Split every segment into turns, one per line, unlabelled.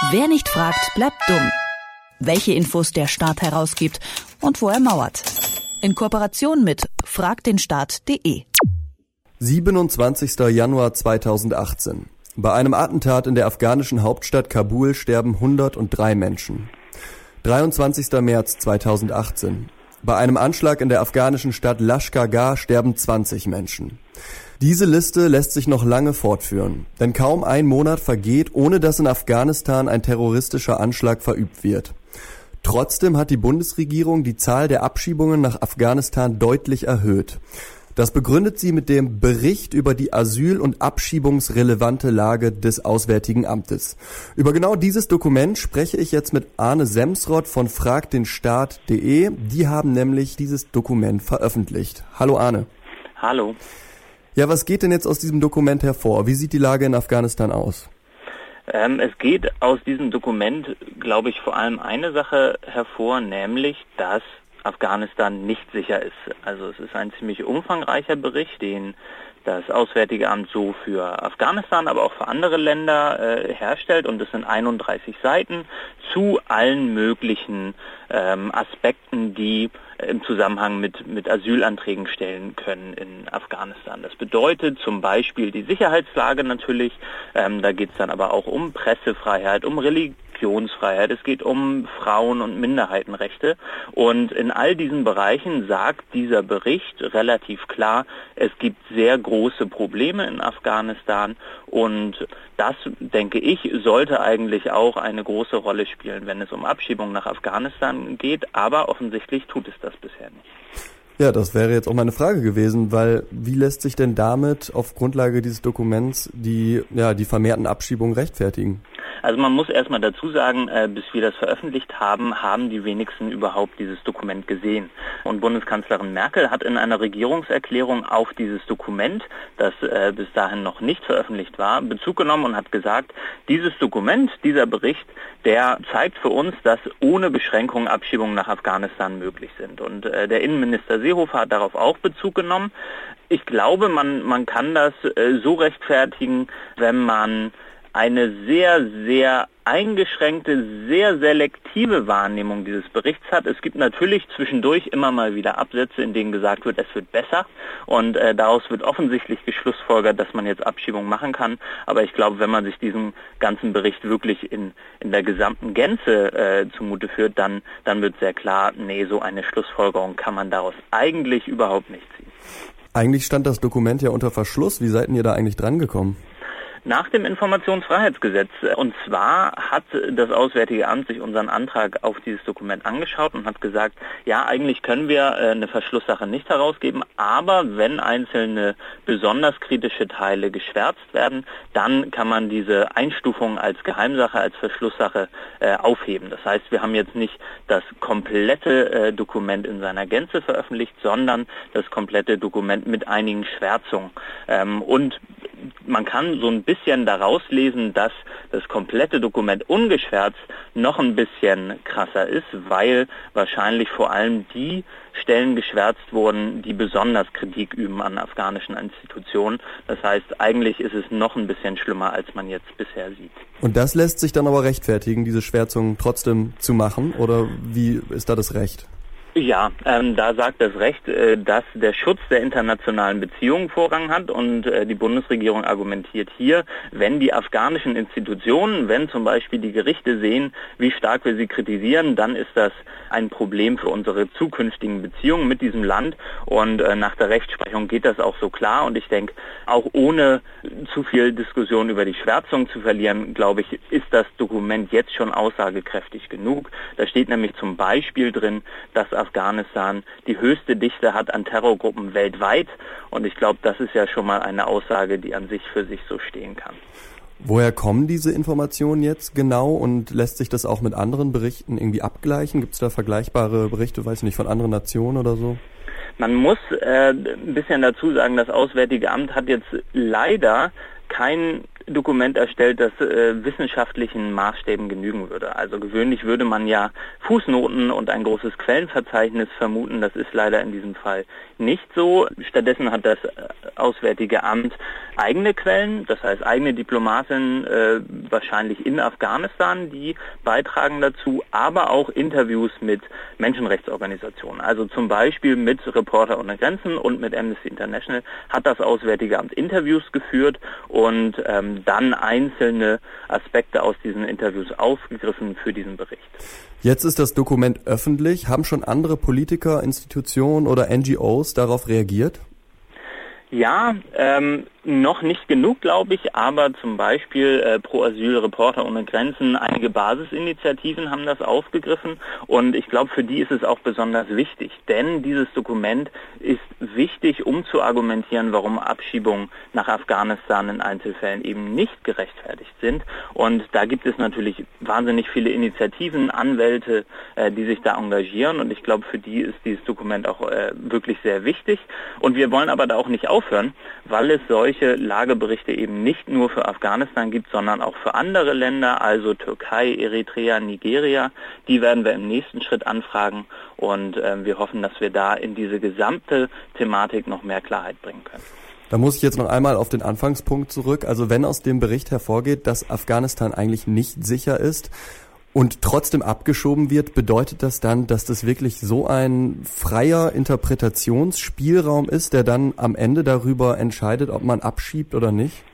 Wer nicht fragt, bleibt dumm. Welche Infos der Staat herausgibt und wo er mauert. In Kooperation mit fragdenstaat.de.
27. Januar 2018. Bei einem Attentat in der afghanischen Hauptstadt Kabul sterben 103 Menschen. 23. März 2018. Bei einem Anschlag in der afghanischen Stadt Lashkar sterben 20 Menschen. Diese Liste lässt sich noch lange fortführen, denn kaum ein Monat vergeht, ohne dass in Afghanistan ein terroristischer Anschlag verübt wird. Trotzdem hat die Bundesregierung die Zahl der Abschiebungen nach Afghanistan deutlich erhöht. Das begründet sie mit dem Bericht über die asyl- und abschiebungsrelevante Lage des Auswärtigen Amtes. Über genau dieses Dokument spreche ich jetzt mit Arne Semsrott von fragdenstaat.de. Die haben nämlich dieses Dokument veröffentlicht. Hallo Arne.
Hallo.
Ja, was geht denn jetzt aus diesem Dokument hervor? Wie sieht die Lage in Afghanistan aus?
Ähm, es geht aus diesem Dokument, glaube ich, vor allem eine Sache hervor, nämlich, dass Afghanistan nicht sicher ist. Also es ist ein ziemlich umfangreicher Bericht, den das Auswärtige Amt so für Afghanistan, aber auch für andere Länder äh, herstellt. Und es sind 31 Seiten zu allen möglichen ähm, Aspekten, die im Zusammenhang mit, mit Asylanträgen stellen können in Afghanistan. Das bedeutet zum Beispiel die Sicherheitslage natürlich, ähm, da geht es dann aber auch um Pressefreiheit, um Religion. Religionsfreiheit, es geht um Frauen- und Minderheitenrechte. Und in all diesen Bereichen sagt dieser Bericht relativ klar, es gibt sehr große Probleme in Afghanistan und das, denke ich, sollte eigentlich auch eine große Rolle spielen, wenn es um Abschiebung nach Afghanistan geht, aber offensichtlich tut es das bisher nicht.
Ja, das wäre jetzt auch meine Frage gewesen, weil wie lässt sich denn damit auf Grundlage dieses Dokuments die, ja, die vermehrten Abschiebungen rechtfertigen?
Also man muss erstmal dazu sagen, äh, bis wir das veröffentlicht haben, haben die wenigsten überhaupt dieses Dokument gesehen. Und Bundeskanzlerin Merkel hat in einer Regierungserklärung auf dieses Dokument, das äh, bis dahin noch nicht veröffentlicht war, Bezug genommen und hat gesagt, dieses Dokument, dieser Bericht, der zeigt für uns, dass ohne Beschränkung Abschiebungen nach Afghanistan möglich sind. Und äh, der Innenminister Seehofer hat darauf auch Bezug genommen. Ich glaube, man, man kann das so rechtfertigen, wenn man eine sehr, sehr eingeschränkte, sehr selektive Wahrnehmung dieses Berichts hat. Es gibt natürlich zwischendurch immer mal wieder Absätze, in denen gesagt wird, es wird besser und äh, daraus wird offensichtlich geschlussfolgert, dass man jetzt Abschiebungen machen kann. Aber ich glaube, wenn man sich diesen ganzen Bericht wirklich in, in der gesamten Gänze äh, zumute führt, dann, dann wird sehr klar, nee, so eine Schlussfolgerung kann man daraus eigentlich überhaupt nicht ziehen.
Eigentlich stand das Dokument ja unter Verschluss. Wie seid ihr da eigentlich drangekommen?
Nach dem Informationsfreiheitsgesetz. Und zwar hat das Auswärtige Amt sich unseren Antrag auf dieses Dokument angeschaut und hat gesagt, ja, eigentlich können wir äh, eine Verschlusssache nicht herausgeben, aber wenn einzelne besonders kritische Teile geschwärzt werden, dann kann man diese Einstufung als Geheimsache, als Verschlusssache äh, aufheben. Das heißt, wir haben jetzt nicht das komplette äh, Dokument in seiner Gänze veröffentlicht, sondern das komplette Dokument mit einigen Schwärzungen. Ähm, und man kann so ein bisschen daraus lesen, dass das komplette Dokument ungeschwärzt noch ein bisschen krasser ist, weil wahrscheinlich vor allem die Stellen geschwärzt wurden, die besonders Kritik üben an afghanischen Institutionen. Das heißt, eigentlich ist es noch ein bisschen schlimmer, als man jetzt bisher sieht.
Und das lässt sich dann aber rechtfertigen, diese Schwärzung trotzdem zu machen? Oder wie ist da das Recht?
Ja, ähm, da sagt das Recht, äh, dass der Schutz der internationalen Beziehungen Vorrang hat und äh, die Bundesregierung argumentiert hier, wenn die afghanischen Institutionen, wenn zum Beispiel die Gerichte sehen, wie stark wir sie kritisieren, dann ist das ein Problem für unsere zukünftigen Beziehungen mit diesem Land und äh, nach der Rechtsprechung geht das auch so klar und ich denke, auch ohne zu viel Diskussion über die Schwärzung zu verlieren, glaube ich, ist das Dokument jetzt schon aussagekräftig genug. Da steht nämlich zum Beispiel drin, dass Afghanistan die höchste Dichte hat an Terrorgruppen weltweit. Und ich glaube, das ist ja schon mal eine Aussage, die an sich für sich so stehen kann.
Woher kommen diese Informationen jetzt genau und lässt sich das auch mit anderen Berichten irgendwie abgleichen? Gibt es da vergleichbare Berichte, weiß ich nicht, von anderen Nationen oder so?
Man muss äh, ein bisschen dazu sagen, das Auswärtige Amt hat jetzt leider kein Dokument erstellt, das äh, wissenschaftlichen Maßstäben genügen würde. Also gewöhnlich würde man ja Fußnoten und ein großes Quellenverzeichnis vermuten. Das ist leider in diesem Fall nicht so. Stattdessen hat das äh, Auswärtige Amt eigene Quellen, das heißt eigene Diplomaten äh, wahrscheinlich in Afghanistan, die beitragen dazu, aber auch Interviews mit Menschenrechtsorganisationen. Also zum Beispiel mit Reporter ohne Grenzen und mit Amnesty International hat das Auswärtige Amt Interviews geführt und ähm, dann einzelne Aspekte aus diesen Interviews aufgegriffen für diesen Bericht.
Jetzt ist das Dokument öffentlich. Haben schon andere Politiker, Institutionen oder NGOs darauf reagiert?
Ja, ähm, noch nicht genug, glaube ich, aber zum Beispiel äh, Pro Asyl, Reporter ohne Grenzen, einige Basisinitiativen haben das aufgegriffen und ich glaube, für die ist es auch besonders wichtig, denn dieses Dokument ist wichtig, um zu argumentieren, warum Abschiebungen nach Afghanistan in Einzelfällen eben nicht gerechtfertigt sind. Und da gibt es natürlich wahnsinnig viele Initiativen, Anwälte, äh, die sich da engagieren und ich glaube, für die ist dieses Dokument auch äh, wirklich sehr wichtig. Und wir wollen aber da auch nicht aufhören, weil es solche Lageberichte eben nicht nur für Afghanistan gibt, sondern auch für andere Länder, also Türkei, Eritrea, Nigeria. Die werden wir im nächsten Schritt anfragen und äh, wir hoffen, dass wir da in diese gesamte Thematik noch mehr Klarheit bringen können.
Da muss ich jetzt noch einmal auf den Anfangspunkt zurück. Also wenn aus dem Bericht hervorgeht, dass Afghanistan eigentlich nicht sicher ist und trotzdem abgeschoben wird, bedeutet das dann, dass das wirklich so ein freier Interpretationsspielraum ist, der dann am Ende darüber entscheidet, ob man abschiebt oder nicht?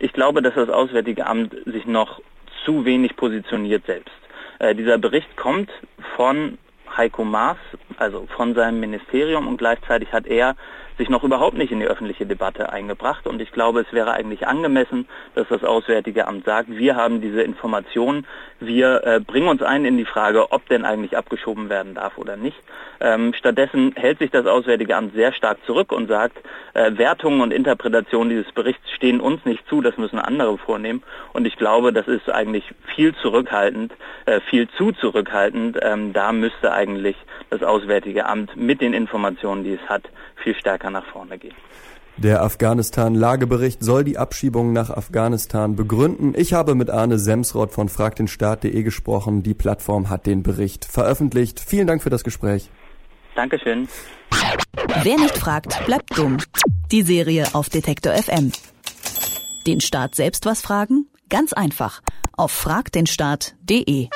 Ich glaube, dass das Auswärtige Amt sich noch zu wenig positioniert selbst. Äh, dieser Bericht kommt von Heiko Maas, also von seinem Ministerium und gleichzeitig hat er sich noch überhaupt nicht in die öffentliche Debatte eingebracht. Und ich glaube, es wäre eigentlich angemessen, dass das Auswärtige Amt sagt, wir haben diese Informationen, wir äh, bringen uns ein in die Frage, ob denn eigentlich abgeschoben werden darf oder nicht. Ähm, stattdessen hält sich das Auswärtige Amt sehr stark zurück und sagt, äh, Wertungen und Interpretationen dieses Berichts stehen uns nicht zu, das müssen andere vornehmen. Und ich glaube, das ist eigentlich viel zurückhaltend, äh, viel zu zurückhaltend. Ähm, da müsste eigentlich das Auswärtige Amt mit den Informationen, die es hat, viel stärker nach vorne gehen.
Der Afghanistan-Lagebericht soll die Abschiebung nach Afghanistan begründen. Ich habe mit Arne Semsrott von fragdenstaat.de gesprochen. Die Plattform hat den Bericht veröffentlicht. Vielen Dank für das Gespräch.
Dankeschön.
Wer nicht fragt, bleibt dumm. Die Serie auf Detektor FM. Den Staat selbst was fragen? Ganz einfach. Auf fragdenstaat.de.